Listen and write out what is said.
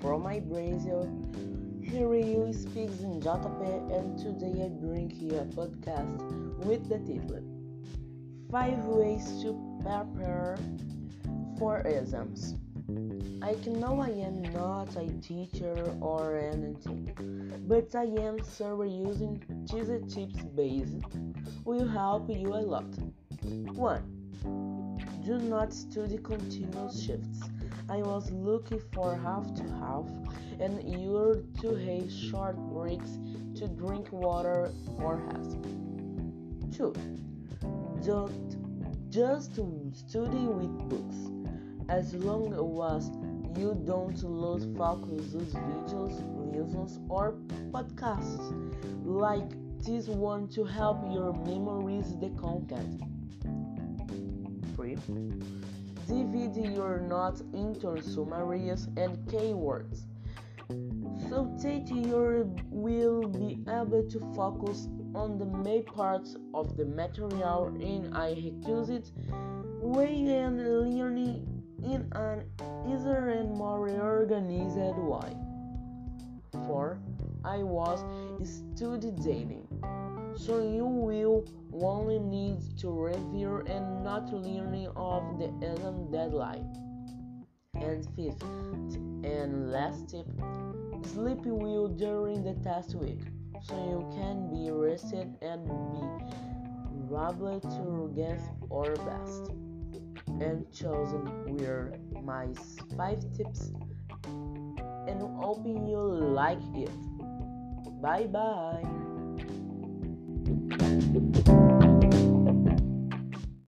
from my Brazil. Here you speaks in JP and today I bring you a podcast with the title Five Ways to Prepare for Exams. I know I am not a teacher or anything, but I am sure using these tips base will help you a lot. 1. Do not study continuous shifts. I was looking for half to half and you're to have short breaks to drink water or rest. 2. Don't just study with books. As long as you don't lose focus with videos, lessons, or podcasts like this one to help your memorize the content. 3. Divide your notes into summaries and keywords so that you will be able to focus on the main parts of the material in a reduced way and learning in an easier and more organized way. 4. I was studying, so you will only need to review and not learning of the exam deadline. And fifth and last tip, sleep well during the test week so you can be rested and be able to give our best. And chosen were my five tips and hoping you like it. Bye bye. thank you